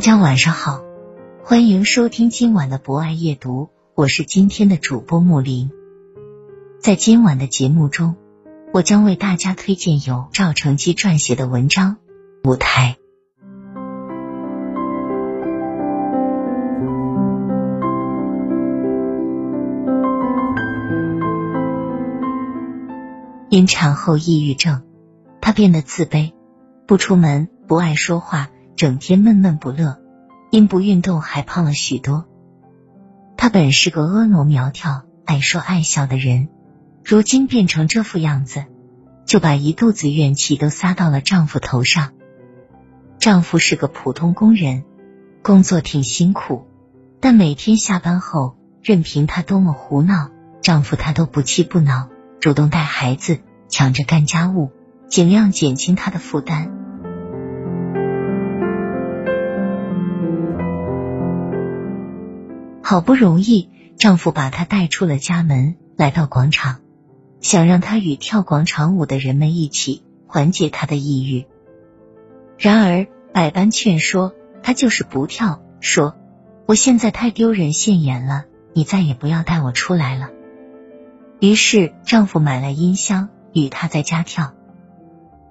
大家晚上好，欢迎收听今晚的博爱夜读，我是今天的主播木林。在今晚的节目中，我将为大家推荐由赵成基撰写的文章《舞台》。因产后抑郁症，她变得自卑，不出门，不爱说话。整天闷闷不乐，因不运动还胖了许多。她本是个婀娜苗条、爱说爱笑的人，如今变成这副样子，就把一肚子怨气都撒到了丈夫头上。丈夫是个普通工人，工作挺辛苦，但每天下班后，任凭她多么胡闹，丈夫他都不气不恼，主动带孩子，抢着干家务，尽量减轻她的负担。好不容易，丈夫把她带出了家门，来到广场，想让她与跳广场舞的人们一起缓解她的抑郁。然而百般劝说，她就是不跳，说：“我现在太丢人现眼了，你再也不要带我出来了。”于是丈夫买了音箱，与她在家跳。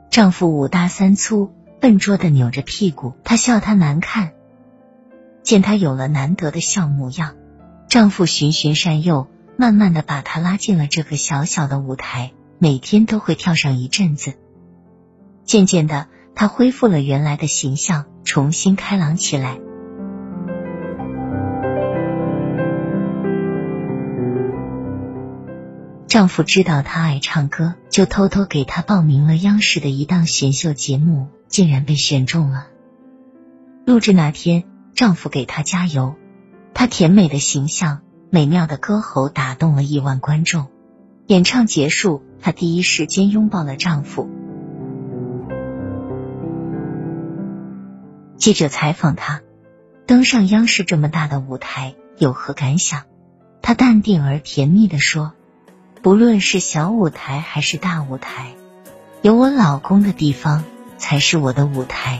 丈夫五大三粗，笨拙的扭着屁股，她笑他难看。见她有了难得的笑模样，丈夫循循善诱，慢慢的把她拉进了这个小小的舞台，每天都会跳上一阵子。渐渐的，她恢复了原来的形象，重新开朗起来。丈夫知道她爱唱歌，就偷偷给她报名了央视的一档选秀节目，竟然被选中了。录制那天。丈夫给她加油，她甜美的形象、美妙的歌喉打动了亿万观众。演唱结束，她第一时间拥抱了丈夫。记者采访她，登上央视这么大的舞台有何感想？她淡定而甜蜜的说：“不论是小舞台还是大舞台，有我老公的地方才是我的舞台。”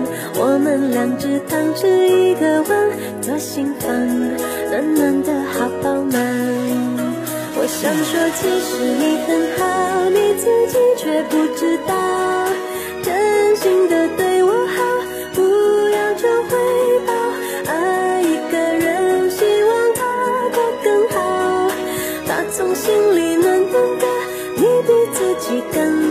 我们两只汤匙一个碗，左心房暖暖的好饱满。我想说，其实你很好，你自己却不知道，真心的对我好，不要求回报。爱一个人，希望他过更好，打从心里暖暖的，你比自己更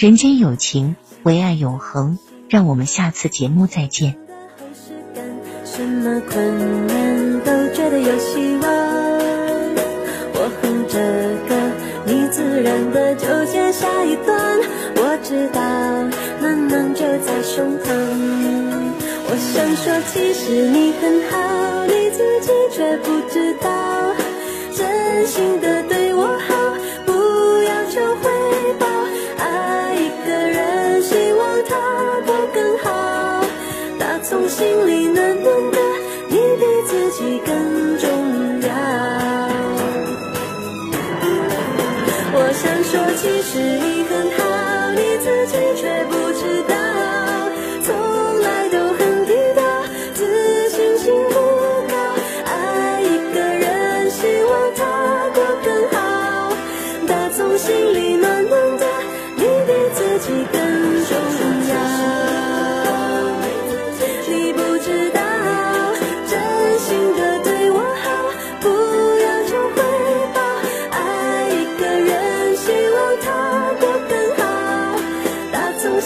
人间有情，唯爱永恒。让我们下次节目再见。什么困难都觉得有希望。我哼着歌，你自然的就接下一段。我知道，暖暖就在胸膛。我想说，其实你很好，心里暖暖的，你比自己更重要。我想说，其实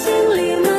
心里吗？